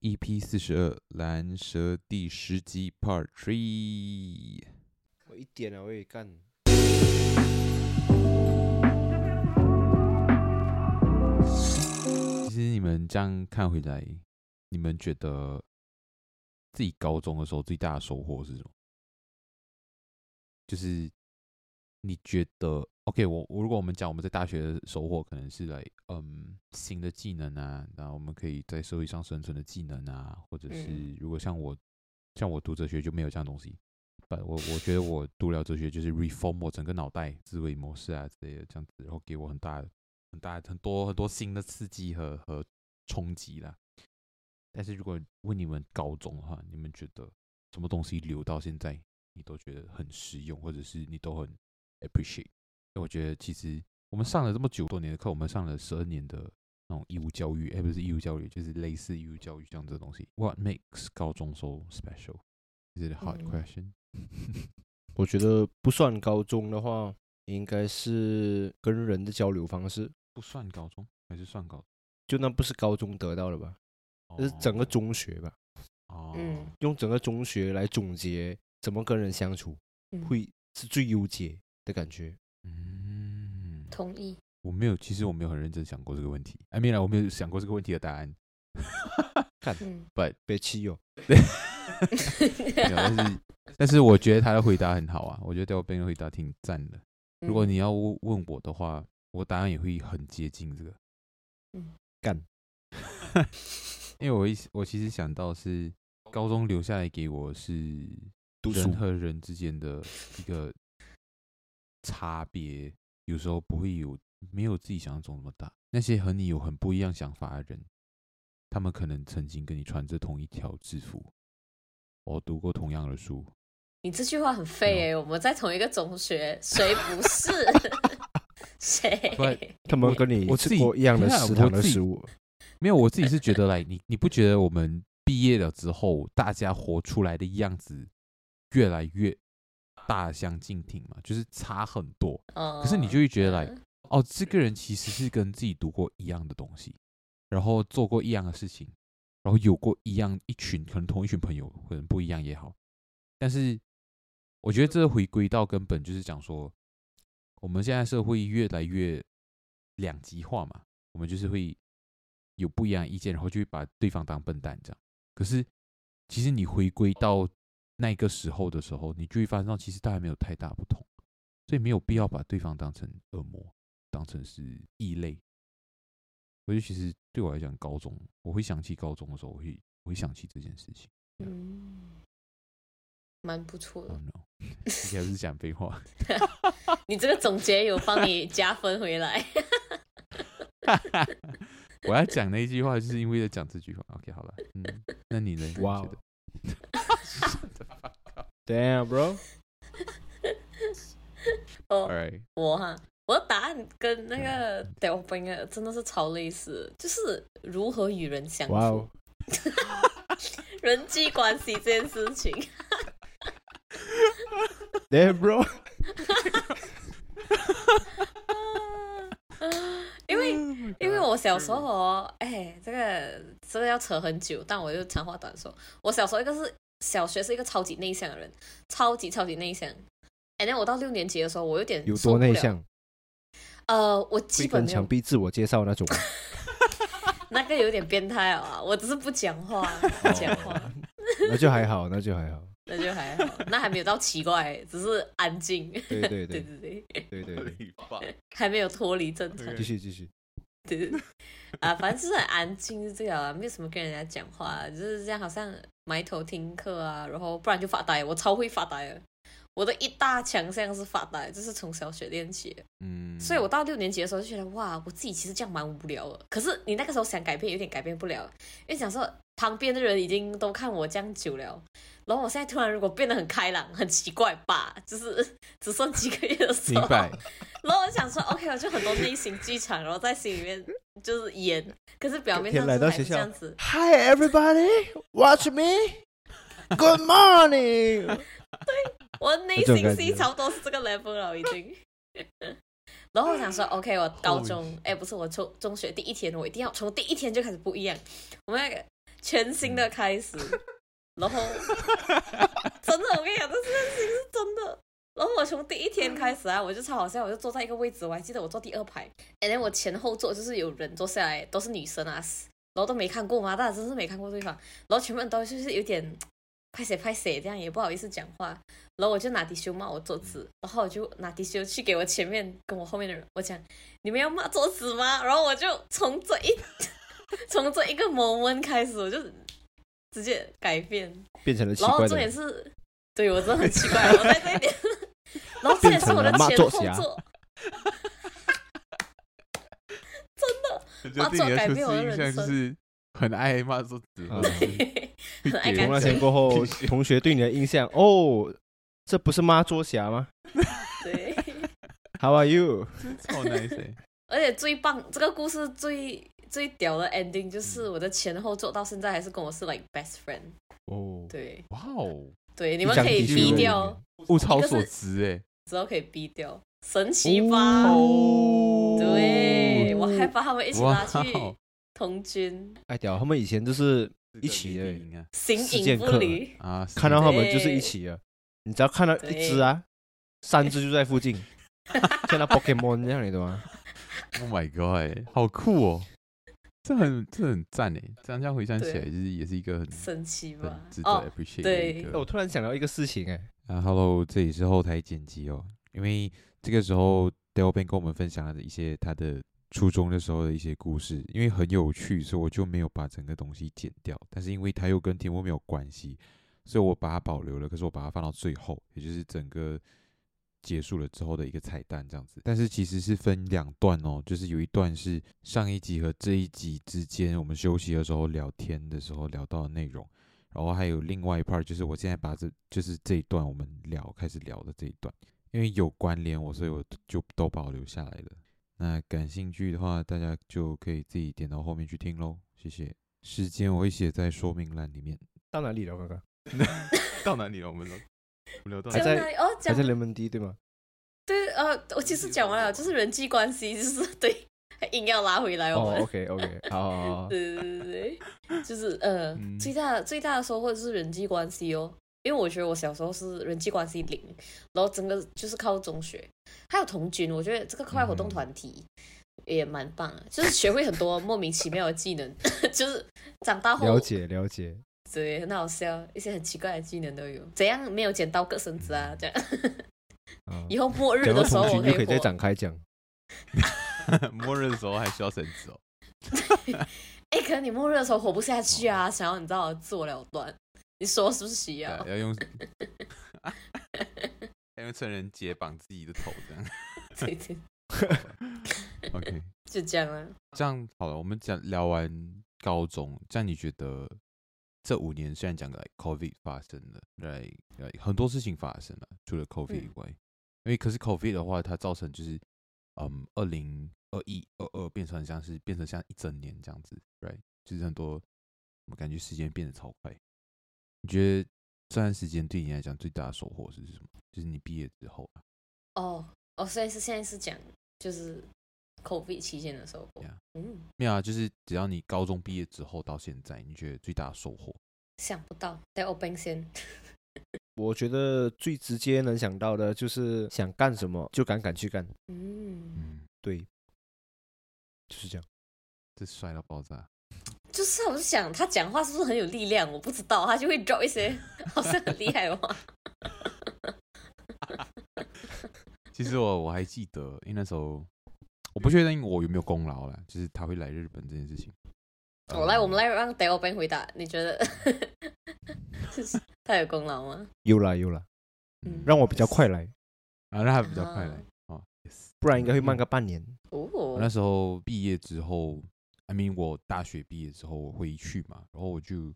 EP 四十二，蓝蛇第十集 Part Three。我一点啊，我也干。其实你们这样看回来，你们觉得自己高中的时候最大的收获是什么？就是你觉得？OK，我我如果我们讲我们在大学的收获，可能是来嗯新的技能啊，然后我们可以在社会上生存的技能啊，或者是如果像我像我读哲学就没有这样东西，不，我我觉得我读了哲学就是 reform 我整个脑袋思维模式啊之类的这样子，然后给我很大很大很多很多新的刺激和和冲击啦。但是如果问你们高中的话，你们觉得什么东西留到现在你都觉得很实用，或者是你都很 appreciate？我觉得其实我们上了这么久多年的课，我们上了十二年的那种义务教育，哎，不是义务教育，就是类似义务教育这样的东西。What makes 高中 so special? Is it a hard question？我觉得不算高中的话，应该是跟人的交流方式。不算高中还是算高中？就那不是高中得到的吧？这是整个中学吧？哦，用整个中学来总结怎么跟人相处，会是最优解的感觉。嗯，同意。我没有，其实我没有很认真想过这个问题。I mean，我没有想过这个问题的答案。看，But 被气哟。但是，但是我觉得他的回答很好啊。我觉得对我本人回答挺赞的。如果你要问我的话，我答案也会很接近这个。嗯，干。因为我一我其实想到是高中留下来给我是人和人之间的一个。差别有时候不会有，没有自己想象中那么大。那些和你有很不一样想法的人，他们可能曾经跟你穿着同一条制服，我读过同样的书。你这句话很废哎、欸！我们在同一个中学，谁不是？谁？他们跟你我吃过一样的食堂的食物？没有，我自己是觉得来，你你不觉得我们毕业了之后，大家活出来的样子越来越？大相径庭嘛，就是差很多。可是你就会觉得来，哦，这个人其实是跟自己读过一样的东西，然后做过一样的事情，然后有过一样一群，可能同一群朋友，可能不一样也好。但是我觉得这回归到根本就是讲说，我们现在社会越来越两极化嘛，我们就是会有不一样的意见，然后就会把对方当笨蛋这样。可是其实你回归到。那个时候的时候，你就会发现到其实大家没有太大不同，所以没有必要把对方当成恶魔，当成是异类。所以其实对我来讲，高中我会想起高中的时候，我会我会想起这件事情。嗯，蛮不错的。Oh no，你还是讲废话。你这个总结有帮你加分回来。我要讲的一句话，就是因为要讲这句话。OK，好了，嗯，那你呢？哇。Wow. Damn, bro！哦，我哈，我的答案跟那个 Delvin 真的是超类似，就是如何与人相处，Wow. 人际关系这件事情。Damn, bro！因为因为我小时候，哎，这个这个要扯很久，但我就长话短说。我小时候一个是。小学是一个超级内向的人，超级超级内向。哎，那我到六年级的时候，我有点有多内向？呃，我基本强墙壁自我介绍那种。那个有点变态啊！我只是不讲话，不讲话。那就还好，那就还好，那就还好，那还没有到奇怪，只是安静。对对对对对对对对，还没有脱离正常。继续继续。对啊，反正就是很安静，是最好啊，没有什么跟人家讲话，就是这样，好像埋头听课啊，然后不然就发呆。我超会发呆的，我的一大强项是发呆，就是从小学练起。嗯，所以我到六年级的时候就觉得，哇，我自己其实这样蛮无聊的。可是你那个时候想改变，有点改变不了，因为想说旁边的人已经都看我这样久了，然后我现在突然如果变得很开朗，很奇怪吧？就是 只剩几个月的时候。然后 我想说，OK，我就很多内心剧场，然后在心里面就是演，可是表面上是还是这样子。Hi everybody, watch me. Good morning。对。我内心戏差不多是这个 level 了，已经。然后我想说，OK，我高中，哎，不是我中中学第一天，我一定要从第一天就开始不一样，我们那个全新的开始。然后，真的，我跟你讲，这事情是真的。然后我从第一天开始啊，我就超好笑，我就坐在一个位置，我还记得我坐第二排，然后我前后座就是有人坐下来，都是女生啊，然后都没看过嘛，大家真是没看过对方，然后全部人都就是有点。拍谁拍谁，这样也不好意思讲话，然后我就拿迪修骂我桌子，然后我就拿迪修去给我前面跟我后面的人，我讲你们要骂桌子吗？然后我就从这一 从这一个 moment 开始，我就直接改变，变成了奇怪的。然后重点是，对我真的很奇怪，我在这一点，然后这也是我的前后座，真的，骂桌改变我的人生。很爱骂桌子，从那天过后，同学对你的印象哦，这不是骂桌侠吗？对，How are you？超 nice，而且最棒，这个故事最最屌的 ending 就是我的前后座到现在还是跟我是 like best friend。哦，对，哇哦，对，你们可以逼掉，物超所值哎，之后可以逼掉，神奇吧？哦，对，我还把他们一起拉去。童军，哎屌！他们以前就是一起的，形影不离啊！看到他们就是一起的，你只要看到一只啊，三只就在附近，像那 Pokemon 这样，你懂吗？Oh my god，好酷哦！这很这很赞哎！这样这样回想起来，就是也是一个很神奇吧，值得 appreciate 的一个。我突然想到一个事情哎，啊，Hello，这里是后台剪辑哦，因为这个时候 Dale Ben 跟我们分享了一些他的。初中的时候的一些故事，因为很有趣，所以我就没有把整个东西剪掉。但是因为它又跟题目没有关系，所以我把它保留了。可是我把它放到最后，也就是整个结束了之后的一个彩蛋这样子。但是其实是分两段哦，就是有一段是上一集和这一集之间我们休息的时候聊天的时候聊到的内容，然后还有另外一 part 就是我现在把这就是这一段我们聊开始聊的这一段，因为有关联我，所以我就都保留下来了。那感兴趣的话，大家就可以自己点到后面去听喽。谢谢。时间我会写在说明栏里面。到哪里了，哥哥？到哪里了？我们 我们聊到还在哦，还在人民低对吗？对，呃，我其实讲完了，就是人际关系，就是 对，硬要拉回来我们。哦，OK，OK，好好好。对对对对，就是呃，嗯、最大最大的收获就是人际关系哦。因为我觉得我小时候是人际关系零，然后整个就是靠中学，还有童军，我觉得这个课外活动团体也蛮棒的，就是学会很多莫名其妙的技能，就是长大后了解了解，对，很好笑，一些很奇怪的技能都有，怎样没有剪刀割绳子啊？这样，嗯、以后末日的时候我可以，可以再展开讲，末日的时候还需要绳子哦。哎，可能你末日的时候活不下去啊，想要你知道自我了断。你说是不是需要？要用，要用成人节绑自己的头，这样。对 对。OK，就这样啊。这样好了，我们讲聊完高中，这样你觉得这五年虽然讲的 COVID 发生了，对，很多事情发生了，除了 COVID 以外，嗯、因为可是 COVID 的话，它造成就是，嗯，二零二一、二二变成像是变成像一整年这样子，right？就是很多，我们感觉时间变得超快。你觉得这段时间对你来讲最大的收获是什么？就是你毕业之后啊。哦哦，所以是现在是讲就是 COVID 期间的收获。Yeah. 嗯，没有啊，就是只要你高中毕业之后到现在，你觉得最大的收获？想不到，在我奔先。我觉得最直接能想到的就是想干什么就敢敢去干。嗯嗯，对，就是这样。这帅到爆炸。就是，我就想他讲话是不是很有力量？我不知道，他就会 drop 一些 好像很厉害的话。其实我我还记得，因为那时候我不确定我有没有功劳了，就是他会来日本这件事情。我、哦、来，我们来让 Dale Ben 回答，你觉得 他有功劳吗？有啦有啦，嗯，让我比较快来啊，让他比较快来哦，不然应该会慢个半年。我那时候毕业之后，I mean 我大学毕业之后我会去嘛，然后我就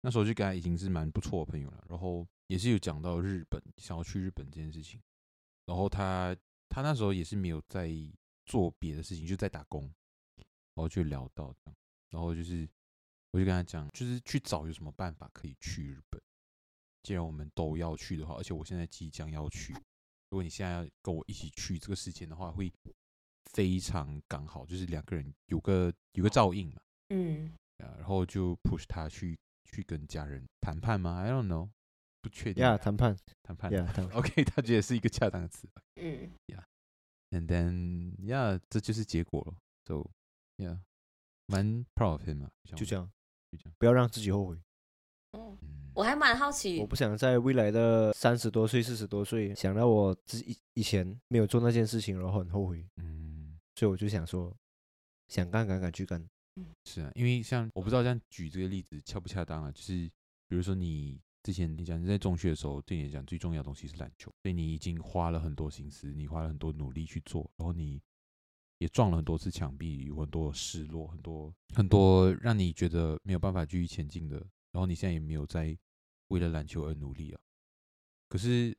那时候就跟他已经是蛮不错的朋友了，然后也是有讲到日本想要去日本这件事情，然后他他那时候也是没有在做别的事情，就在打工，然后就聊到，然后就是我就跟他讲，就是去找有什么办法可以去日本，既然我们都要去的话，而且我现在即将要去，如果你现在要跟我一起去这个事情的话，会。非常刚好，就是两个人有个有个照应嘛，嗯，然后就 push 他去去跟家人谈判吗？I don't know，不确定。呀，谈判，谈判。呀，OK，他觉得是一个恰当的词。嗯，呀，and then 呀，这就是结果了。So，呀，蛮 proud of him 嘛，就这样，就这样，不要让自己后悔。哦。我还蛮好奇，我不想在未来的三十多岁、四十多岁想到我自己以前没有做那件事情，然后很后悔。嗯，所以我就想说，想干敢敢去干。嗯，是啊，因为像我不知道这样举这个例子恰不恰当啊？就是比如说你之前你讲你在中学的时候，对你来讲最重要的东西是篮球，所以你已经花了很多心思，你花了很多努力去做，然后你也撞了很多次墙壁，有很多失落，很多很多让你觉得没有办法继续前进的，然后你现在也没有在。为了篮球而努力啊！可是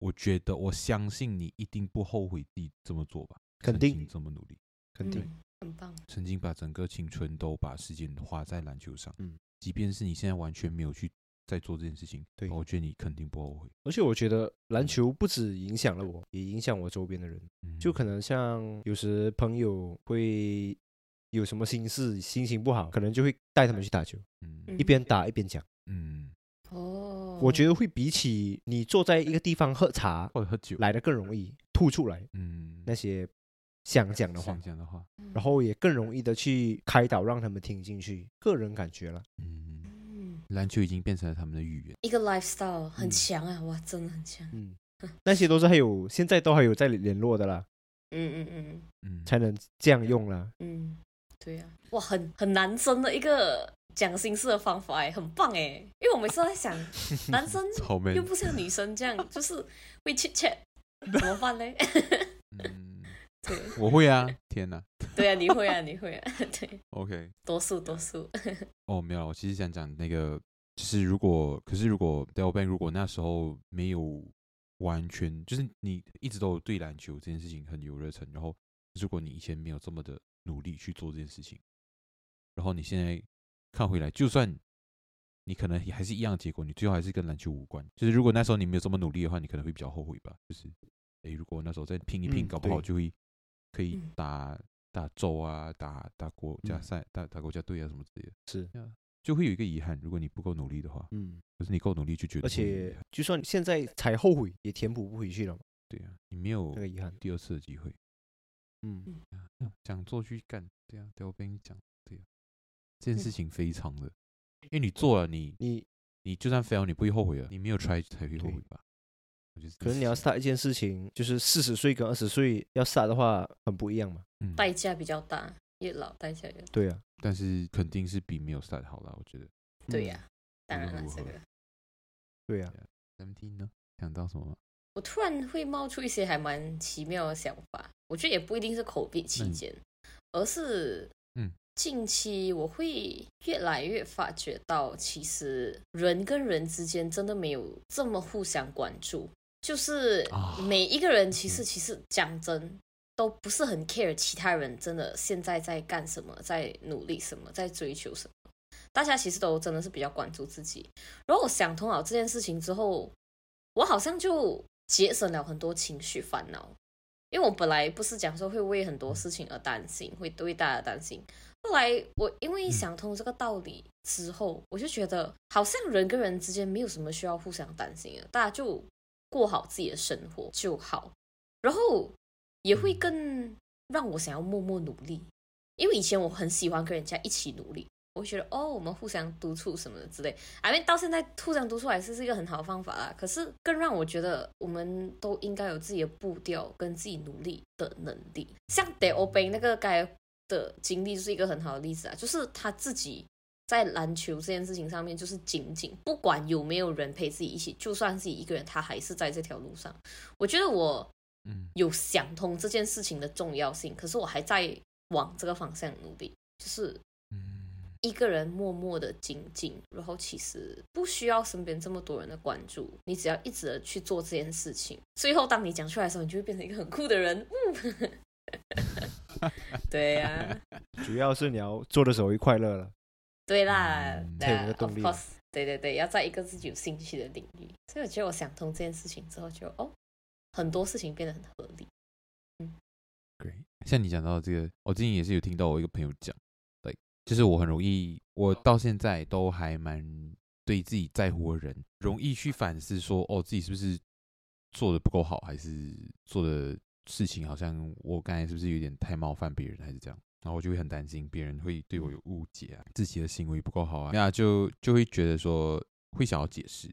我觉得，我相信你一定不后悔自己这么做吧？肯定这么努力，肯定、嗯、很棒。曾经把整个青春都把时间花在篮球上，嗯，即便是你现在完全没有去在做这件事情，对，我觉得你肯定不后悔。而且我觉得篮球不止影响了我，也影响我周边的人。嗯、就可能像有时朋友会有什么心事，心情不好，可能就会带他们去打球，嗯，一边打一边讲，嗯。哦，我觉得会比起你坐在一个地方喝茶或者喝酒来的更容易吐出来，嗯，那些想讲的话，想讲的话，然后也更容易的去开导，让他们听进去。个人感觉了，嗯，篮球已经变成了他们的语言，一个 lifestyle 很强啊，哇，真的很强，嗯，那些都是还有现在都还有在联络的啦，嗯嗯嗯。嗯，才能这样用啦，嗯，对呀，哇，很很男生的一个。讲心事的方法哎，很棒哎，因为我每次都在想，男生又不像女生这样，就是会 chit chat，怎么办呢？嗯，对，我会啊，天哪，对啊，你会啊，你会啊，对，OK，多数多数。哦，没有，我其实想讲那个，就是如果，可是如果 Del Ben 如果那时候没有完全，就是你一直都有对篮球这件事情很有热忱，然后如果你以前没有这么的努力去做这件事情，然后你现在。看回来，就算你可能也还是一样的结果，你最后还是跟篮球无关。就是如果那时候你没有这么努力的话，你可能会比较后悔吧。就是，诶，如果那时候再拼一拼，搞不好就会可以打打州啊，打打国家赛，打打国家队啊什么之类的。是，就会有一个遗憾。如果你不够努力的话，嗯，可是你够努力就觉得，而且就算现在才后悔，也填补不回去了。对啊，你没有那个遗憾，第二次的机会。嗯，想做去干，对啊，对我跟你讲。这件事情非常的，因为你做了你，你你你就算 fail，你不会后悔了。你没有 try 才会后悔吧？可能你要 start 一件事情，就是四十岁跟二十岁要 start 的话，很不一样嘛。嗯，代价比较大，越老代价越大。对啊，但是肯定是比没有 start 好啦，我觉得。对呀，当然了，这个。对呀，Seventeen 呢？想到什么吗？我突然会冒出一些还蛮奇妙的想法，我觉得也不一定是 COVID 期间，而是嗯。近期我会越来越发觉到，其实人跟人之间真的没有这么互相关注。就是每一个人其实其实讲真都不是很 care 其他人真的现在在干什么，在努力什么，在追求什么。大家其实都真的是比较关注自己。然后我想通了这件事情之后，我好像就节省了很多情绪烦恼。因为我本来不是讲说会为很多事情而担心，会对大家担心。后来我因为想通这个道理之后，我就觉得好像人跟人之间没有什么需要互相担心的，大家就过好自己的生活就好。然后也会更让我想要默默努力，因为以前我很喜欢跟人家一起努力，我觉得哦，我们互相督促什么的之类。I mean 到现在互相督促还是是一个很好的方法啦。可是更让我觉得，我们都应该有自己的步调跟自己努力的能力，像 Teh O Peng 那个该。的经历就是一个很好的例子啊，就是他自己在篮球这件事情上面，就是紧紧不管有没有人陪自己一起，就算自己一个人，他还是在这条路上。我觉得我有想通这件事情的重要性，可是我还在往这个方向努力，就是一个人默默的精进，然后其实不需要身边这么多人的关注，你只要一直的去做这件事情，最后当你讲出来的时候，你就会变成一个很酷的人。嗯，对呀、啊，主要是你要做的时候会快乐了。对啦，对，of course，对对对，要在一个自己有兴趣的领域，所以我觉得我想通这件事情之后就，就哦，很多事情变得很合理。嗯，Great，像你讲到这个，我最近也是有听到我一个朋友讲。对就是我很容易，我到现在都还蛮对自己在乎的人，容易去反思说，哦，自己是不是做的不够好，还是做的事情好像我刚才是不是有点太冒犯别人，还是这样？然后我就会很担心别人会对我有误解啊，自己的行为不够好啊，那就就会觉得说会想要解释，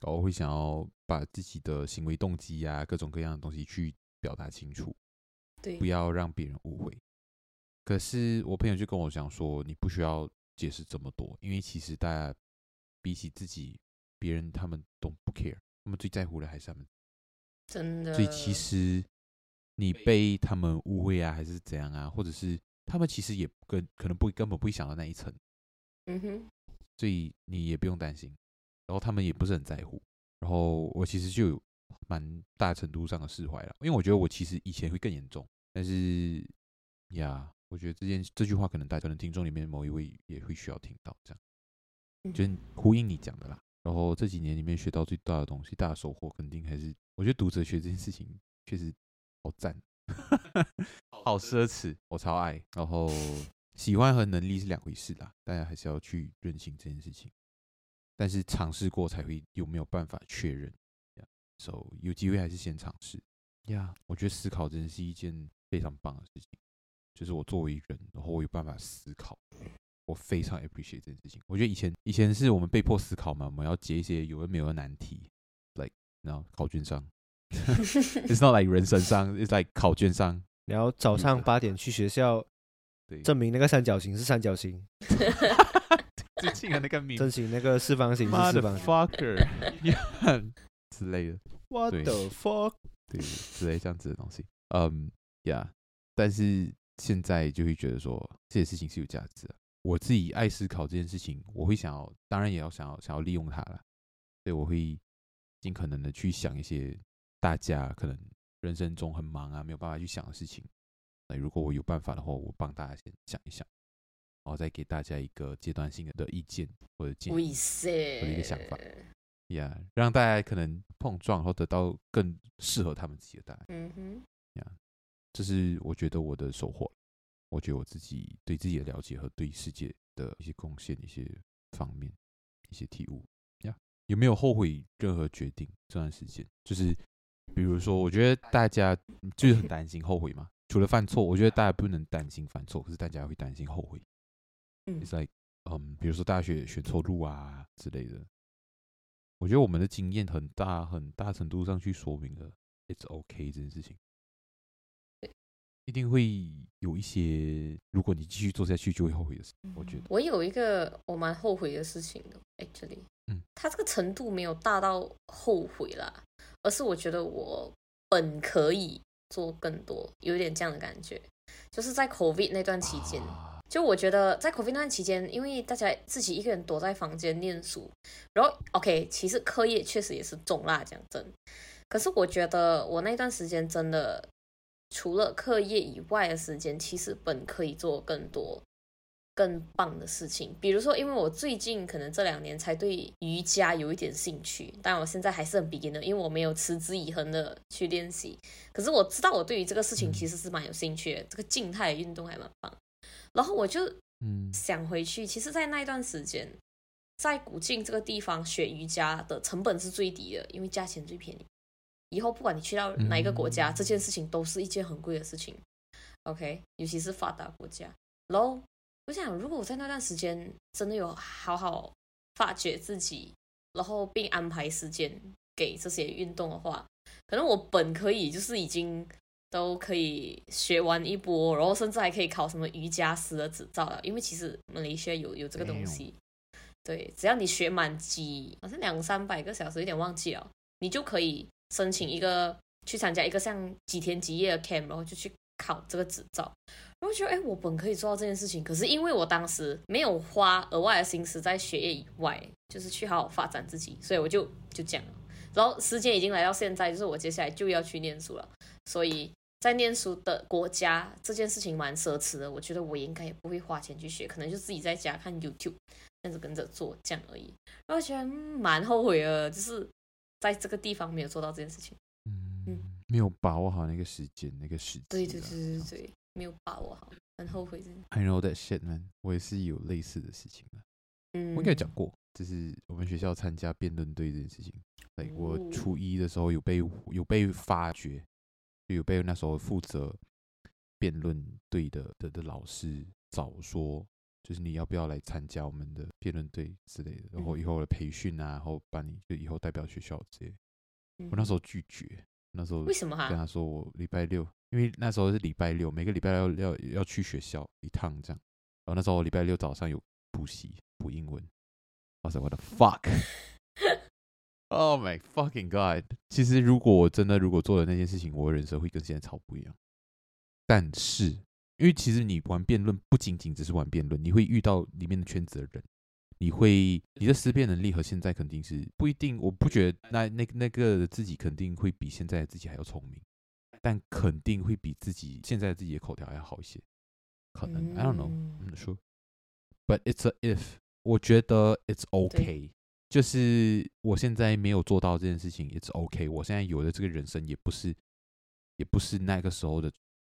然后会想要把自己的行为动机啊，各种各样的东西去表达清楚，对，不要让别人误会。可是我朋友就跟我讲说，你不需要解释这么多，因为其实大家比起自己，别人他们都不 care，他们最在乎的还是他们。真的。所以其实你被他们误会啊，还是怎样啊，或者是他们其实也跟可能不根本不会想到那一层。嗯哼。所以你也不用担心，然后他们也不是很在乎，然后我其实就有蛮大程度上的释怀了，因为我觉得我其实以前会更严重，但是呀。我觉得这件这句话可能大家的听众里面某一位也会需要听到，这样，就是呼应你讲的啦。然后这几年里面学到最大的东西，大的收获肯定还是，我觉得读哲学这件事情确实好赞，好奢侈，我超爱。然后喜欢和能力是两回事啦，大家还是要去认清这件事情。但是尝试过才会有没有办法确认，所以、so, 有机会还是先尝试。呀，我觉得思考真的是一件非常棒的事情。就是我作为人，然后我有办法思考，我非常 appreciate 这件事情。我觉得以前以前是我们被迫思考嘛，我们要解一些有的没有的难题，like 然后考卷上，it's not like 人生上，it's like 考卷上。然后早上八点去学校，对，证明那个三角形是三角形，最近的那个 名，证明那个四方形是四方形，fucker 之类的，what the fuck，对，之类这样子的东西，嗯，yeah，但是。现在就会觉得说这些事情是有价值的。我自己爱思考这件事情，我会想要，当然也要想要想要利用它了。所以我会尽可能的去想一些大家可能人生中很忙啊，没有办法去想的事情。那如果我有办法的话，我帮大家先想一想，然后再给大家一个阶段性的意见或者建议，或者一个想法，呀、yeah，让大家可能碰撞，然后得到更适合他们自己的答案。嗯哼，呀。这是我觉得我的收获，我觉得我自己对自己的了解和对世界的一些贡献、一些方面、一些体悟呀。有没有后悔任何决定？这段时间就是，比如说，我觉得大家就是很担心后悔嘛。除了犯错，我觉得大家不能担心犯错，可是大家会担心后悔。嗯，It's like，嗯，比如说大学选错路啊之类的。我觉得我们的经验很大很大程度上去说明了 It's OK 这件事情。一定会有一些，如果你继续做下去，就会后悔的事。我觉得我有一个我蛮后悔的事情的，actually，嗯，他这个程度没有大到后悔啦，而是我觉得我本可以做更多，有点这样的感觉。就是在 COVID 那段期间，啊、就我觉得在 COVID 那段期间，因为大家自己一个人躲在房间念书，然后 OK，其实课业确实也是重啦，讲真。可是我觉得我那段时间真的。除了课业以外的时间，其实本可以做更多、更棒的事情。比如说，因为我最近可能这两年才对瑜伽有一点兴趣，但我现在还是很 beginner，因为我没有持之以恒的去练习。可是我知道我对于这个事情其实是蛮有兴趣的，这个静态运动还蛮棒。然后我就嗯想回去，其实，在那一段时间，在古晋这个地方学瑜伽的成本是最低的，因为价钱最便宜。以后不管你去到哪一个国家，嗯、这件事情都是一件很贵的事情，OK，尤其是发达国家。然后我想，如果我在那段时间真的有好好发掘自己，然后并安排时间给这些运动的话，可能我本可以就是已经都可以学完一波，然后甚至还可以考什么瑜伽师的执照了。因为其实马来西亚有有这个东西，对，只要你学满几好像两三百个小时，有点忘记了，你就可以申请一个去参加一个像几天几夜的 camp，然后就去考这个执照。然后觉得，哎，我本可以做到这件事情，可是因为我当时没有花额外的心思在学业以外，就是去好好发展自己，所以我就就这样。然后时间已经来到现在，就是我接下来就要去念书了，所以。在念书的国家，这件事情蛮奢侈的。我觉得我应该也不会花钱去学，可能就自己在家看 YouTube，这样子跟着做这样而已。然后我觉得蛮后悔的，就是在这个地方没有做到这件事情。嗯，嗯没有把握好那个时间，那个时间。对对对对对，没有把握好，很后悔真的。I know that shit, man。我也是有类似的事情的。嗯，我应该讲过，就是我们学校参加辩论队这件事情。对，我初一的时候有被有被发掘。有被那时候负责辩论队的的的老师找说，就是你要不要来参加我们的辩论队之类的，然后以后的培训啊，然后把你就以后代表学校之类。我那时候拒绝，那时候为什么？跟他说我礼拜六，因为那时候是礼拜六，每个礼拜要要要去学校一趟这样。然后那时候我礼拜六早上有补习补英文，哇塞，我的 fuck！Oh my fucking god！其实如果我真的如果做了那件事情，我的人生会跟现在超不一样。但是，因为其实你玩辩论不仅仅只是玩辩论，你会遇到里面的圈子的人，你会你的思辨能力和现在肯定是不一定。我不觉得那那那个自己肯定会比现在的自己还要聪明，但肯定会比自己现在自己的口条还要好一些。可能 I don't know，I'm not sure，but it's a if。我觉得 it's okay。就是我现在没有做到这件事情，It's OK。我现在有的这个人生也不是，也不是那个时候的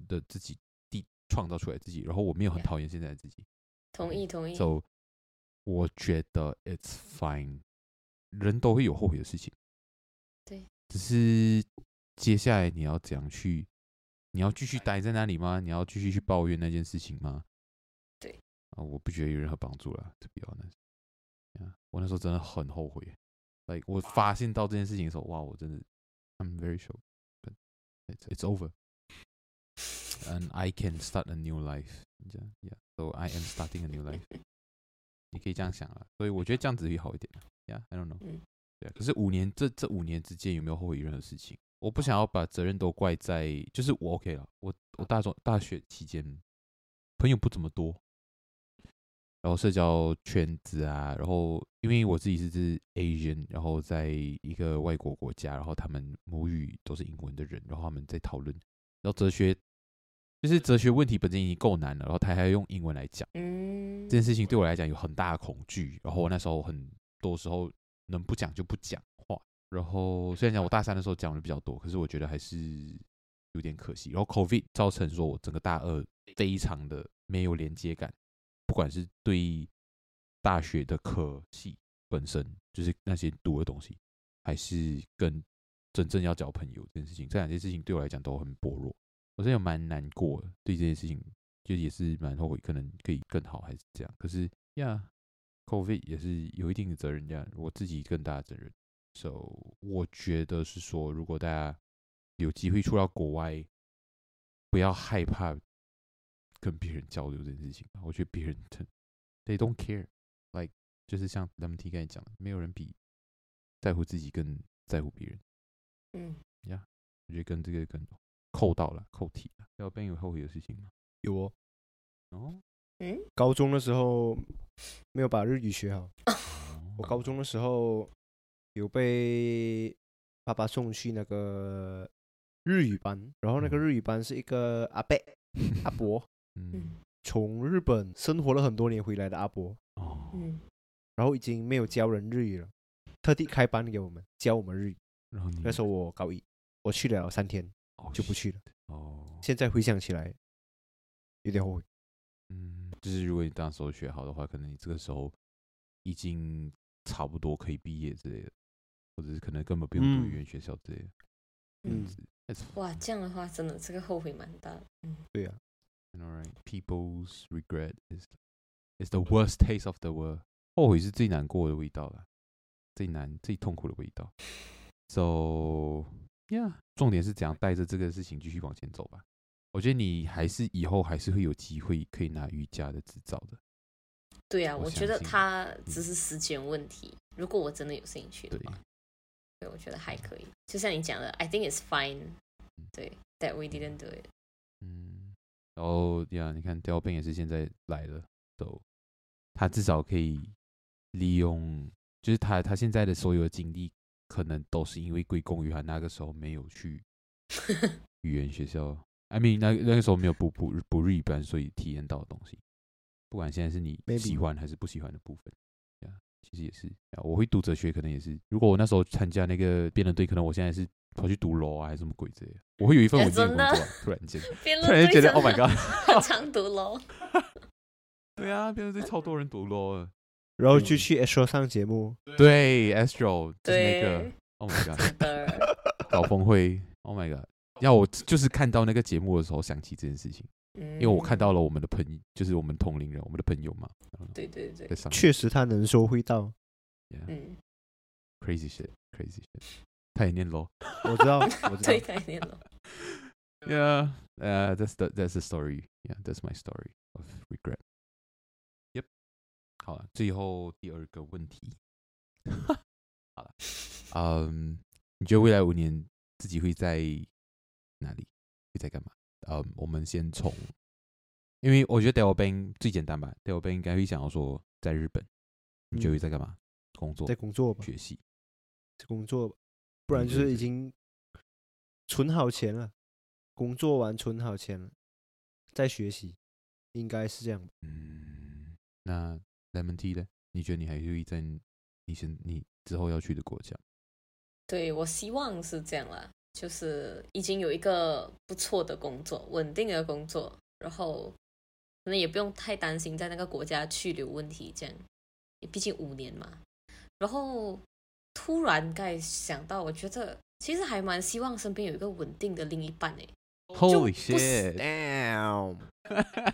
的自己地创造出来自己。然后我没有很讨厌现在的自己。同意同意。So，我觉得 It's fine。人都会有后悔的事情。对。只是接下来你要怎样去？你要继续待在那里吗？你要继续去抱怨那件事情吗？对。啊，我不觉得有任何帮助了，To be honest。我那时候真的很后悔，like 我发现到这件事情的时候，哇，我真的，I'm very sure, but it's it's over, and I can start a new life. Yeah, so I am starting a new life. 你可以这样想啊，所以我觉得这样子会好一点。Yeah, I don't know. 对，可是五年这这五年之间有没有后悔任何事情？我不想要把责任都怪在，就是我 OK 了。我我大中大学期间朋友不怎么多。然后社交圈子啊，然后因为我自己是是 Asian，然后在一个外国国家，然后他们母语都是英文的人，然后他们在讨论，然后哲学就是哲学问题本身已经够难了，然后他还要用英文来讲，这件事情对我来讲有很大的恐惧。然后我那时候很多时候能不讲就不讲话。然后虽然讲我大三的时候讲的比较多，可是我觉得还是有点可惜。然后 COVID 造成说我整个大二非常的没有连接感。不管是对大学的科系本身，就是那些读的东西，还是跟真正要交朋友这件事情，这两件事情对我来讲都很薄弱。我真的蛮难过的，对这件事情就也是蛮后悔，可能可以更好还是这样。可是呀，COVID 也是有一定的责任，这样我自己更大的责任。So 我觉得是说，如果大家有机会出到国外，不要害怕。跟别人交流这件事情，我觉得别人，they don't care，like 就是像他们 T 刚才讲的，没有人比在乎自己更在乎别人。嗯，呀，我觉得跟这个跟扣到了，扣题了。要边有后悔的事情吗？有哦。哦，嗯，高中的时候没有把日语学好。我高中的时候有被爸爸送去那个日语班，然后那个日语班是一个阿伯，阿伯。嗯，从日本生活了很多年回来的阿伯，哦，嗯，然后已经没有教人日语了，特地开班给我们教我们日语。然后那时候我高一，我去了三天，就不去了。哦，现在回想起来，有点后悔。嗯，就是如果你当时候学好的话，可能你这个时候已经差不多可以毕业之类的，或者是可能根本不用读语言学校之类的。嗯，哇，这样的话真的这个后悔蛮大的。嗯，对呀。Alright, people's regret is is the worst taste of the world. 后悔是最难过的味道了，最难、最痛苦的味道。So 呀，重点是怎样带着这个事情继续往前走吧。我觉得你还是以后还是会有机会可以拿瑜伽的执照的。对啊，我，我觉得他只是时间问题。嗯、如果我真的有兴趣的话，对，对，我觉得还可以。就像你讲的，I think it's fine。对，that we didn't do it。嗯，然后呀，你看 Delvin 也是现在来了，都他至少可以利用，就是他他现在的所有的经历，可能都是因为归功于他那个时候没有去 语言学校。I mean，那那个时候没有补补补日语班，所以体验到的东西。不管现在是你喜欢还是不喜欢的部分，，Maybe. 其实也是。我会读哲学，可能也是。如果我那时候参加那个辩论队，可能我现在是跑去读 law 啊，还是什么鬼之类的。我会有一份稳定的工作，啊，突然间，突然间觉得 Oh my God，很常读 law。对啊，辩论队超多人读 law，然后就去 Astro 上节目。对，Astro 就是那个 Oh my God，搞峰会 Oh my God，要我就是看到那个节目的时候想起这件事情。因为我看到了我们的朋友，就是我们同龄人，我们的朋友嘛。对对对，确实他能说会道。嗯，crazy shit，crazy shit，他也念咯。我知道，我知道，对，他也念咯。Yeah，呃，that's the that's the story. Yeah, that's my story of regret. Yep。好了，最后第二个问题。好了，嗯，你觉得未来五年自己会在哪里？会在干嘛？呃、嗯，我们先从，因为我觉得 Delvin Bang 最简单吧，Delvin Bang 应该会想要说在日本，你觉得在干嘛？工作？在工作吧，学习，在工作，不然就是已经存好钱了，工作完存好钱了，再学习，应该是这样。嗯，那 Lemon Tea 呢？你觉得你还会在你先你之后要去的国家？对，我希望是这样啦。就是已经有一个不错的工作，稳定的工作，然后可能也不用太担心在那个国家去留问题，这样，毕竟五年嘛。然后突然该想到，我觉得其实还蛮希望身边有一个稳定的另一半诶。Holy shit！Damn！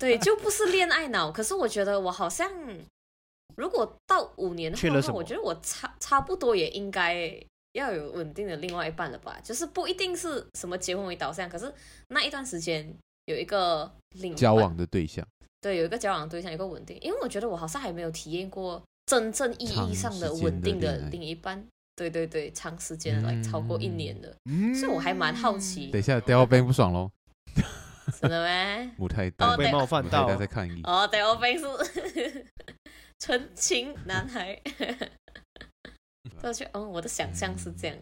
对，就不是恋爱脑。可是我觉得我好像，如果到五年后的话，我觉得我差差不多也应该。要有稳定的另外一半了吧？就是不一定是什么结婚为导向，可是那一段时间有一个另交往的对象，对，有一个交往的对象，有一个稳定。因为我觉得我好像还没有体验过真正意义上的稳定的另一半。对对对，长时间来、嗯、超过一年的，嗯、所以我还蛮好奇。等一下，Delvin 不爽喽？真的咩？母胎单被冒犯到，在抗议。哦，Delvin 是 纯情男孩。过去，嗯，我的想象是这样，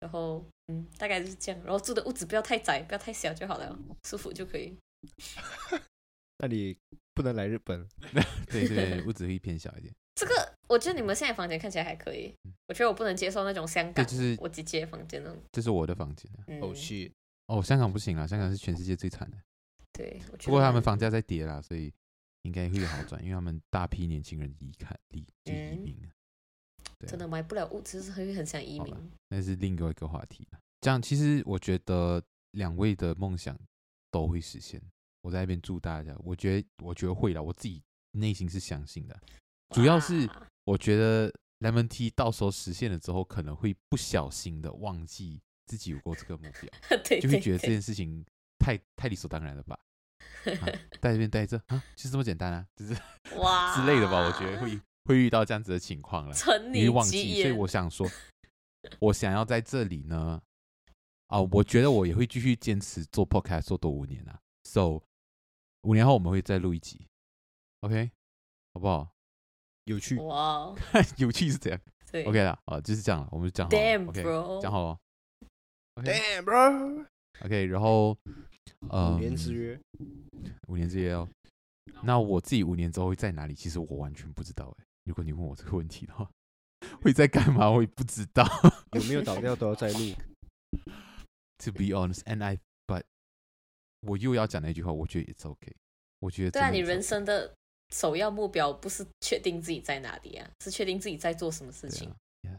然后，嗯，大概就是这样，然后住的屋子不要太窄，不要太小就好了，舒服就可以。那你不能来日本，对对，屋子会偏小一点。这个，我觉得你们现在房间看起来还可以，我觉得我不能接受那种香港，就是我姐姐房间那种。这是我的房间。哦，是。哦，香港不行啊，香港是全世界最惨的。对，我觉得。不过他们房价在跌啦，所以应该会有好转，因为他们大批年轻人离开，离就移民。啊、真的买不了物，其实会很想移民。那是另外一个话题。这样，其实我觉得两位的梦想都会实现。我在那边祝大家，我觉得我觉得会了，我自己内心是相信的。主要是我觉得 Lemon Tea 到时候实现了之后，可能会不小心的忘记自己有过这个目标，对 对对，就会觉得这件事情太太理所当然了吧？啊、在这边待着啊，就这么简单啊，就是哇 之类的吧？我觉得会。会遇到这样子的情况了，你忘记，所以我想说，我想要在这里呢，啊，我觉得我也会继续坚持做 podcast 做多五年啊，so 五年后我们会再录一集，OK，好不好？有趣哇，有趣是这样 对，OK 了，啊，就是这样了，我们就讲好了，OK，讲好了，Damn bro，OK，然后呃，五年之约，五年之约哦，那我自己五年之后会在哪里？其实我完全不知道哎。如果你问我这个问题的话，会在干嘛？我也不知道。有没有倒掉都要再录。To be honest, and I, but 我又要讲那句话，我觉得 it's okay。我觉得对啊，你人生的首要目标不是确定自己在哪里啊，是确定自己在做什么事情。Yeah.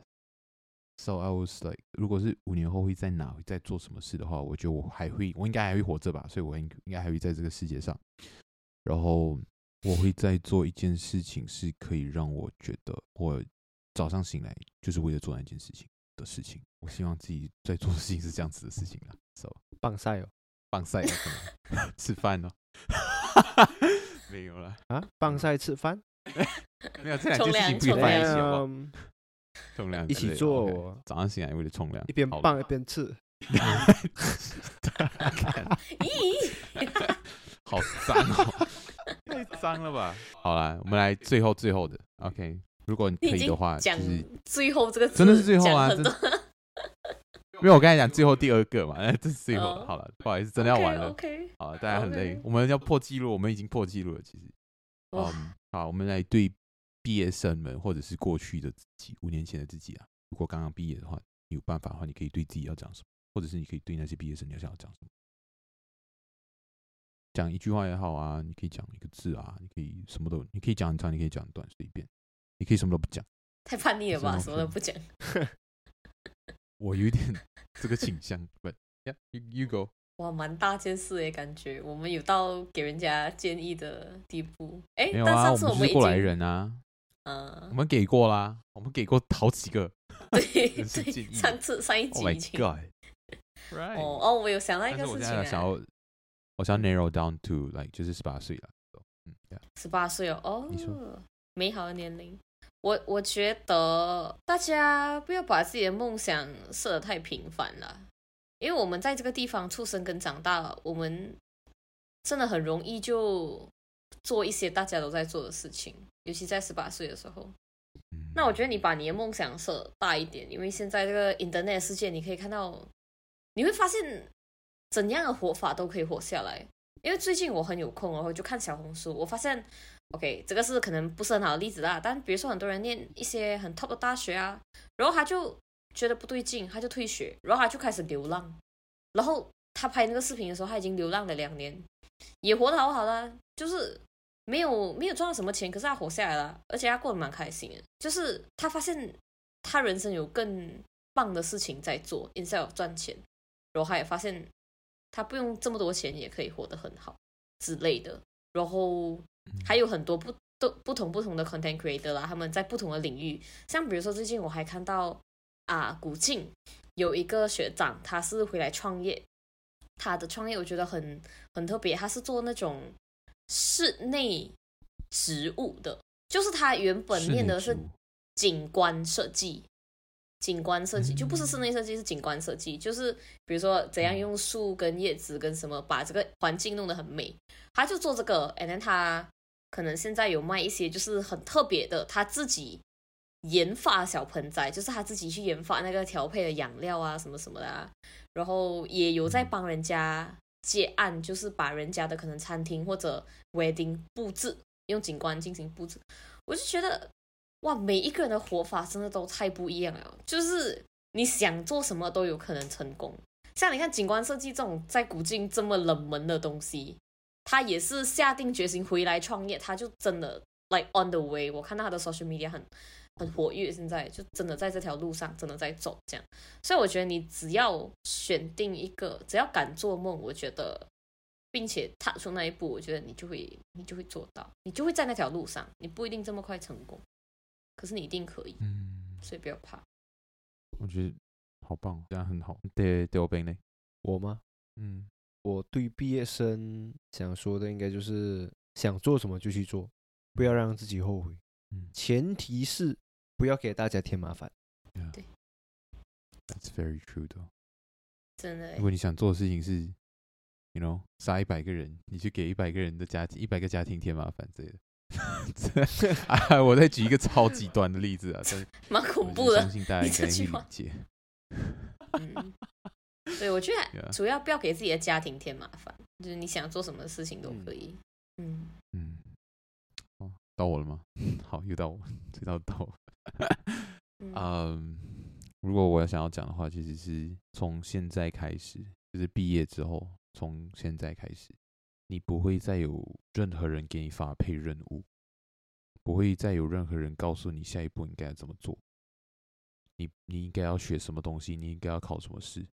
So I was like，如果是五年后会在哪，会在做什么事的话，我觉得我还会，我应该还会活着吧，所以我应应该还会在这个世界上。然后。我会在做一件事情，是可以让我觉得我早上醒来就是为了做那件事情。的事情。我希望自己在做的事情是这样子的事情啊。So，棒赛哦，棒赛啊，吃饭哦，没有了啊，棒赛吃饭，没有这两件事情不可以放一起吗。冲凉一起做，早上醒来为了冲凉，一边棒一边吃。咦，好脏哦，太脏了吧？好啦，我们来最后最后的，OK。如果你可以的话，就是最后这个真的是最后啊！真的，因为 我刚才讲最后第二个嘛，这是最后。好了，不好意思，真的要完了。OK，好，大家很累，我们要破纪录，我们已经破纪录了。其实，嗯，好，我们来对毕业生们，或者是过去的自己，五年前的自己啊，如果刚刚毕业的话，你有办法的话，你可以对自己要讲什么，或者是你可以对那些毕业生，你要想要讲什么？讲一句话也好啊，你可以讲一个字啊，你可以什么都，你可以讲很长，你可以讲很短，随便。你可以什么都不讲，太叛逆了吧？什么都不讲，我有点这个倾向。But yeah, you you go。哇，蛮大件事诶，感觉我们有到给人家建议的地步。哎，没有啊，我们是过来人啊。嗯，我们给过啦，我们给过好几个。对对，上次上一集已经。Oh my god！哦哦，我有想到一个事情，想要我想 narrow down to like 就是十八岁了。嗯，十八岁哦。哦，你说。美好的年龄，我我觉得大家不要把自己的梦想设得太平凡了，因为我们在这个地方出生跟长大，我们真的很容易就做一些大家都在做的事情，尤其在十八岁的时候。那我觉得你把你的梦想设大一点，因为现在这个 Internet 世界，你可以看到，你会发现怎样的活法都可以活下来。因为最近我很有空，然后就看小红书，我发现。OK，这个是可能不是很好的例子啦，但比如说很多人念一些很 top 的大学啊，然后他就觉得不对劲，他就退学，然后他就开始流浪，然后他拍那个视频的时候，他已经流浪了两年，也活得好好的，就是没有没有赚到什么钱，可是他活下来了，而且他过得蛮开心的，就是他发现他人生有更棒的事情在做，instead of 赚钱，然后他也发现他不用这么多钱也可以活得很好之类的，然后。还有很多不都不同不同的 content creator 啦，他们在不同的领域，像比如说最近我还看到啊，古静有一个学长，他是回来创业，他的创业我觉得很很特别，他是做那种室内植物的，就是他原本念的是景观设计。景观设计就不是室内设计，是景观设计，就是比如说怎样用树跟叶子跟什么把这个环境弄得很美，他就做这个。And then 他可能现在有卖一些就是很特别的，他自己研发小盆栽，就是他自己去研发那个调配的养料啊什么什么的啊，然后也有在帮人家接案，就是把人家的可能餐厅或者 wedding 布置用景观进行布置，我就觉得。哇，每一个人的活法真的都太不一样了，就是你想做什么都有可能成功。像你看景观设计这种在古今这么冷门的东西，他也是下定决心回来创业，他就真的 like on the way。我看到他的 social media 很很活跃，现在就真的在这条路上真的在走这样。所以我觉得你只要选定一个，只要敢做梦，我觉得，并且踏出那一步，我觉得你就会你就会做到，你就会在那条路上，你不一定这么快成功。可是你一定可以，嗯，所以不要怕。我觉得好棒，这样很好。对，对我本呢？我吗？嗯，我对毕业生想说的应该就是想做什么就去做，不要让自己后悔。嗯，前提是不要给大家添麻烦。对，That's very true 的。真的。如果你想做的事情是，you know，杀一百个人，你去给一百个人的家庭，一百个家庭添麻烦之类的。啊！我再举一个超极端的例子啊，真 蛮恐怖的。相信大家应该可以理解。嗯，对，我觉得 主要不要给自己的家庭添麻烦，就是你想做什么事情都可以。嗯嗯。哦，到我了吗？好，又到我，这道到我。嗯，如果我要想要讲的话，其实是从现在开始，就是毕业之后，从现在开始。你不会再有任何人给你发配任务，不会再有任何人告诉你下一步应该怎么做。你你应该要学什么东西，你应该要考什么试，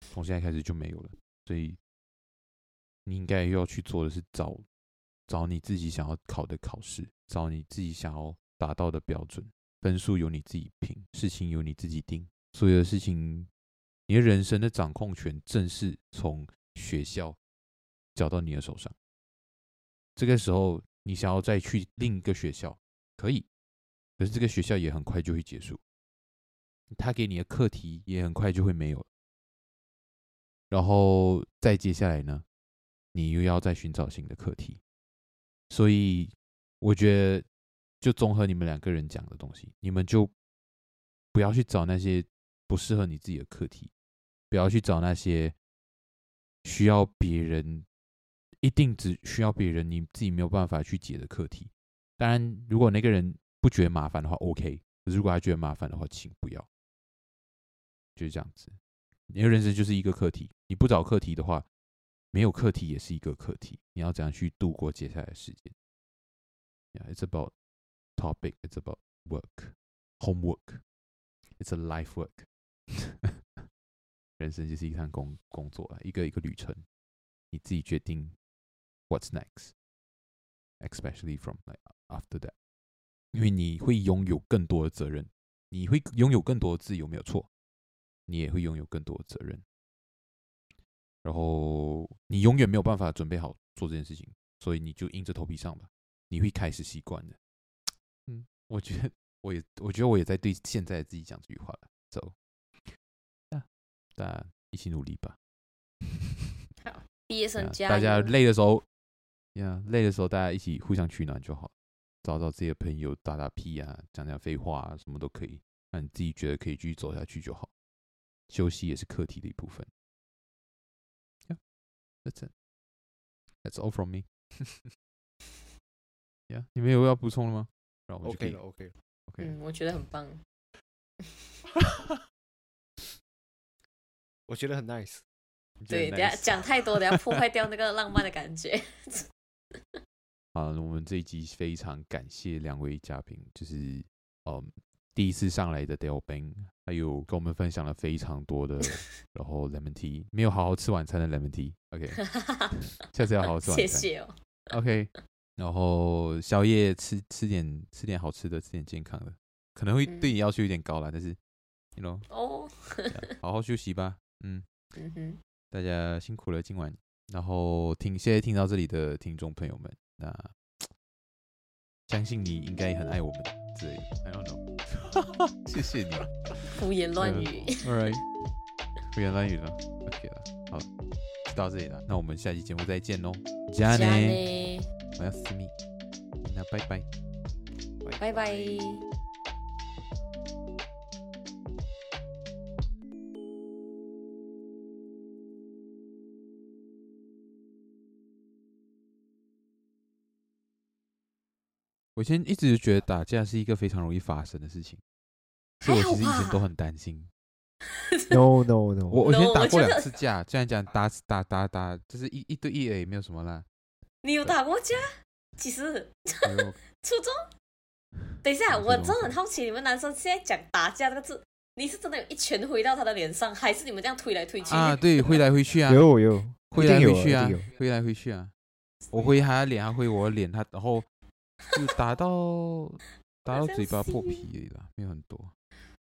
从现在开始就没有了。所以你应该要去做的是找找你自己想要考的考试，找你自己想要达到的标准，分数由你自己评，事情由你自己定，所有的事情，你的人生的掌控权正是从学校交到你的手上。这个时候，你想要再去另一个学校，可以，可是这个学校也很快就会结束，他给你的课题也很快就会没有。然后再接下来呢，你又要再寻找新的课题。所以，我觉得，就综合你们两个人讲的东西，你们就不要去找那些不适合你自己的课题，不要去找那些需要别人。一定只需要别人，你自己没有办法去解的课题。当然，如果那个人不觉得麻烦的话，OK。如果他觉得麻烦的话，请不要。就是这样子，你的人生就是一个课题。你不找课题的话，没有课题也是一个课题。你要怎样去度过接下来的时间？Yeah, it's about topic. It's about work, homework. It's a life work. 人生就是一趟工工作啊，一个一个旅程，你自己决定。What's next? Especially from like after that，因为你会拥有更多的责任，你会拥有更多的自由，没有错。你也会拥有更多的责任，然后你永远没有办法准备好做这件事情，所以你就硬着头皮上吧。你会开始习惯的。嗯，我觉得我也，我觉得我也在对现在的自己讲这句话了。走，大家一起努力吧。好，毕业生加油。大家累的时候。呀，yeah, 累的时候大家一起互相取暖就好，找找自己的朋友打打屁啊，讲讲废话啊，什么都可以，让你自己觉得可以继续走下去就好。休息也是课题的一部分。Yeah, that's it. That's all from me. Yeah，你们有要补充的吗？然后我们就可以 OK 了，OK 了，OK。嗯，我觉得很棒。我觉得很 nice。对，等下讲太多，等下破坏掉那个浪漫的感觉。好，我们这一集非常感谢两位嘉宾，就是嗯第一次上来的 Dale Bang，还有跟我们分享了非常多的，然后 Lemon Tea 没有好好吃晚餐的 Lemon Tea，OK，、okay、下次要好好吃晚餐。谢谢哦。OK，然后宵夜吃吃点吃点好吃的，吃点健康的，可能会对你要求有点高了，嗯、但是，you know，哦，好好休息吧，嗯嗯哼。大家辛苦了今晚，然后听现在听到这里的听众朋友们，那相信你应该也很爱我们之类的，I don't know，谢谢你，胡言乱语，All right，胡言乱语了，OK 了，好，就到这里了，那我们下期节目再见喽，加内，我要私密，那拜拜，拜拜。我以前一直觉得打架是一个非常容易发生的事情，所以我其实以前都很担心。No no no，我 我以前打过两次架，这样讲打打打打，就是一一对一而已，没有什么啦。你有打过架？其实 初中。等一下，我真的很好奇，你们男生现在讲打架这个字，你是真的有一拳挥到他的脸上，还是你们这样推来推去？啊，对，挥来挥去啊，有有挥来挥去啊，挥来挥去啊，我挥他的脸，他挥我的脸，他然后。就打到 打到嘴巴破皮而已啦，没有很多。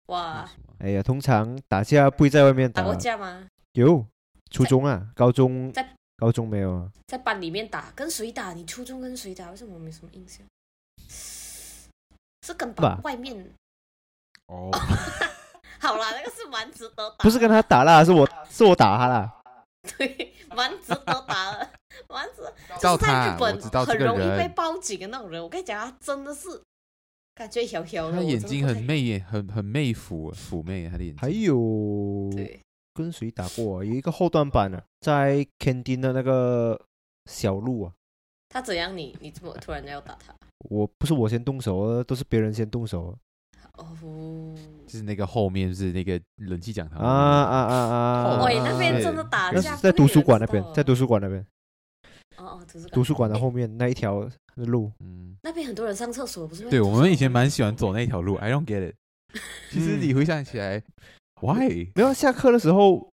哇！哎呀，通常打架不会在外面打。打过架吗？有，初中啊，高中在高中没有啊。在班里面打，跟谁打？你初中跟谁打？为什么我没什么印象？是跟班外面。哦。好啦，那个是蛮值得打。不是跟他打啦，是我是我打他啦。对，蛮值得打的，蛮值得。就是在日本很容易被报警的那种人，我跟你讲，他真的是感觉小小的。他眼睛很媚眼，很很媚腐妩媚，他的眼睛。还有，跟谁打过？有一个后段版啊，在 canteen 的那个小路啊。他怎样？你你怎么突然要打他？我不是我先动手，都是别人先动手。哦，就是那个后面是那个人气讲堂啊啊啊啊！喂，那边真的打架，在图书馆那边，在图书馆那边。哦哦，图书馆。图书馆的后面那一条路，嗯，那边很多人上厕所，不是？对，我们以前蛮喜欢走那条路，I don't get it。其实你回想起来，Why？没有下课的时候，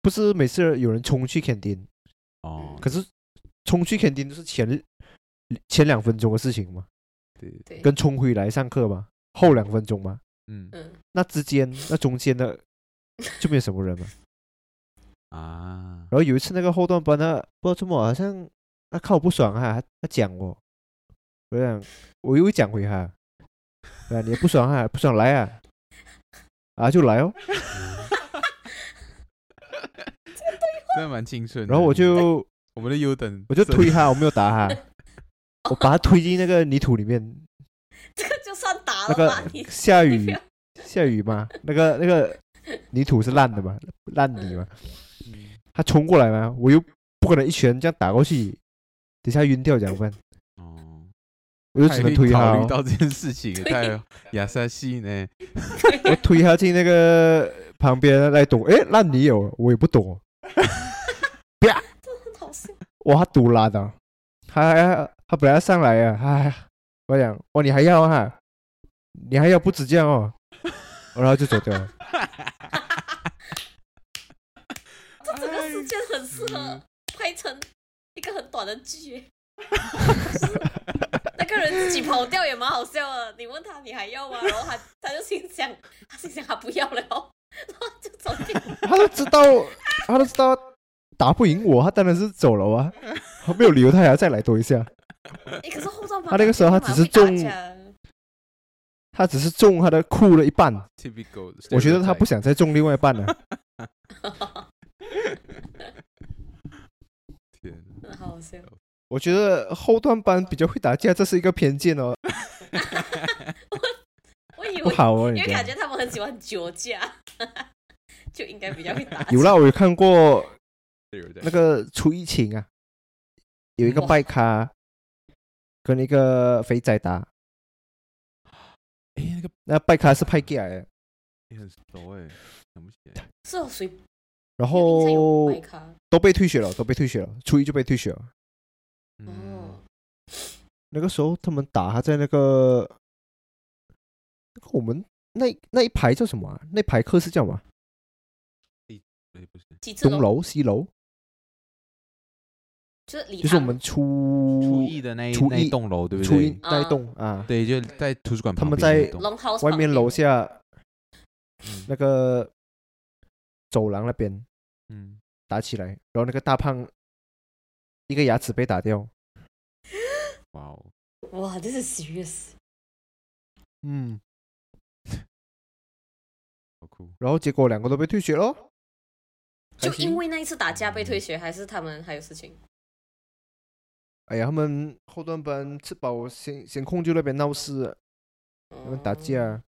不是每次有人冲去 canteen 哦，可是冲去 canteen 都是前前两分钟的事情嘛，对对，跟冲回来上课嘛。后两分钟吗？嗯嗯，那之间 那中间的就没有什么人了。啊，然后有一次那个后段班呢不知道怎么好像他看我不爽哈，他讲我，我想我又讲回他，啊你也不爽哈，不爽来啊，啊就来哦。真的蛮青春。然后我就我们的优等，我就推他，我没有打他，我把他推进那个泥土里面。那个下雨下雨嘛，那个那个泥土是烂的嘛，烂泥嘛。他冲过来嘛，我又不可能一拳这样打过去，等下晕掉怎么办？哦，我就只能推他。考虑到这件事情，太亚萨西呢。我推他进那个旁边来懂，哎，烂泥有，我也不懂。啪！哇，他赌烂的，他他本来要上来啊，哎，我讲，哇，你还要哈？你还要不止这样哦，然后就走掉了。这整个事件很适合拍成一个很短的剧。那个人自己跑掉也蛮好笑的。你问他你还要吗？然后他他就心想，他心想他不要了，然后就走掉。他都知道，他都知道打不赢我，他当然是走了啊。他没有理由，他还要再来多一下。可是后他那个时候他只是中，他只是中他的裤了一半。我觉得他不想再中另外一半了。天，好好笑。我觉得后段班比较会打架，这是一个偏见哦。我 我以为不好哦，因为感觉他们很喜欢酒驾，就应该比较会打架。有啦，我有看过那个出疫情啊，有一个拜咖跟一个肥仔打。哎，那个那拜卡是派 gay 来的，你很熟哎，想不起来。是哦，谁？然后都被退学了，都被退学了，初一就被退学了。哦，那个时候他们打他在那个，我们那那一排叫什么啊？那排课是叫什么？东楼西楼，就是就是我们初初一的那一那一栋楼，对不对？初一那一栋啊，对，就在图书馆旁边。他们在外面楼下，那个。走廊那边，嗯，打起来，然后那个大胖一个牙齿被打掉。哇哦！哇，这是 serious。嗯，好酷。然后结果两个都被退学咯。就因为那一次打架被退学，还是他们还有事情？哎呀，他们后段班吃饱先先控就那边闹事，他们打架，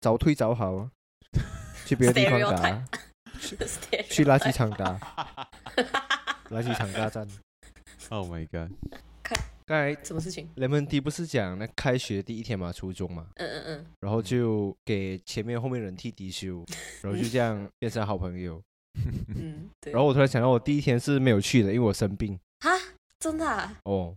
早退早好。去别的地方打，去去垃圾场打，垃圾场大战。Oh my god！刚才什么事情？Lemon Tea 不是讲那开学第一天嘛，初中嘛。嗯嗯嗯。然后就给前面后面人替低修，然后就这样变成好朋友。嗯，对。然后我突然想到，我第一天是没有去的，因为我生病。啊，真的？哦。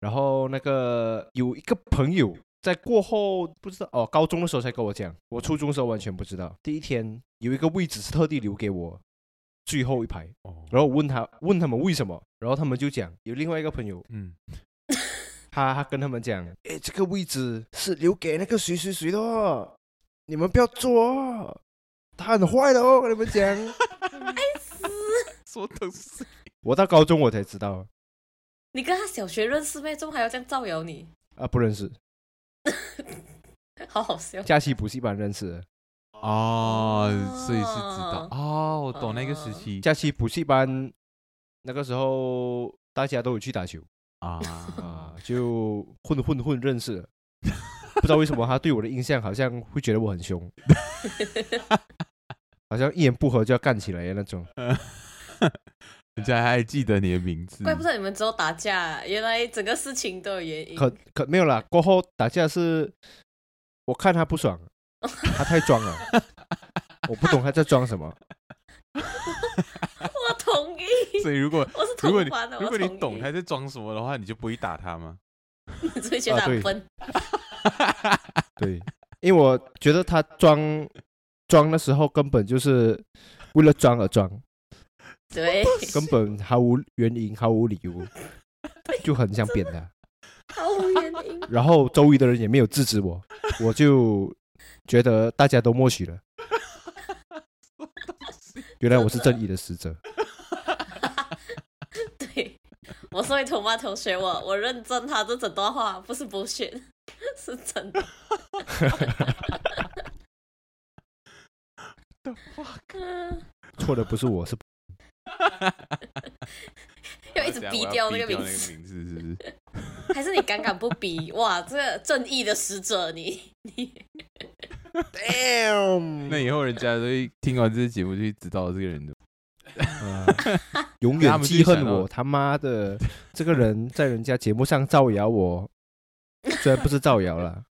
然后那个有一个朋友。在过后不知道哦，高中的时候才跟我讲，我初中的时候完全不知道。第一天有一个位置是特地留给我，最后一排。哦然后我问他问他们为什么，然后他们就讲有另外一个朋友，嗯，他他跟他们讲，哎，这个位置是留给那个谁谁谁的，你们不要坐，他很坏的哦，跟你们讲。爱死，说的是。我到高中我才知道。你跟他小学认识没？怎么还要这样造谣你？啊，不认识。好好笑！假期补习班认识的哦，所以是知道哦，我懂那个时期。假期补习班那个时候，大家都有去打球啊啊，就混混混认识了。不知道为什么他对我的印象好像会觉得我很凶，好像一言不合就要干起来的那种。人家还记得你的名字，怪不得你们之后打架，原来整个事情都有原因。可可没有啦，过后打架是，我看他不爽，他太装了，我不懂他在装什么。我同意。所以如果我是同意的，如果你懂他在装什么的话，你就不会打他吗？只会觉得很笨。对，因为我觉得他装装的时候根本就是为了装而装。对，根本毫无原因，毫无理由，就很想扁他。毫无原因。然后周围的人也没有制止我，我就觉得大家都默许了。原来我是正义的使者。对，我所以同班同学，我我认真，他这整段话不是 bullshit，是真的。错的不是我，是。要一直逼掉那个名字，名字是不是？还是你敢敢不逼？哇，这个正义的使者，你你，damn！那以后人家都会听完这个节目就知道这个人的，永远记恨我。他妈的，这个人在人家节目上造谣我，虽然不是造谣了，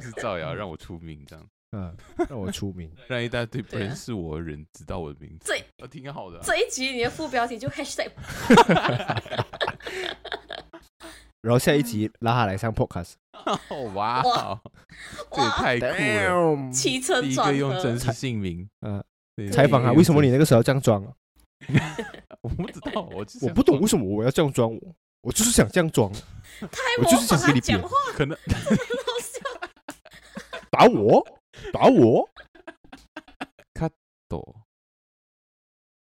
是造谣让我出名这样。嗯，让我出名，让一大堆不认识我的人知道我的名字，这挺好的。这一集你的副标题就 hashtag，然后下一集拉他来上 podcast。哇，这也太酷了！起承转合，第一个用真实姓名，嗯，采访他，为什么你那个时候这样装？我不知道，我我不懂为什么我要这样装，我我就是想这样装，我就是想跟你讲话，可能打我。打我，卡多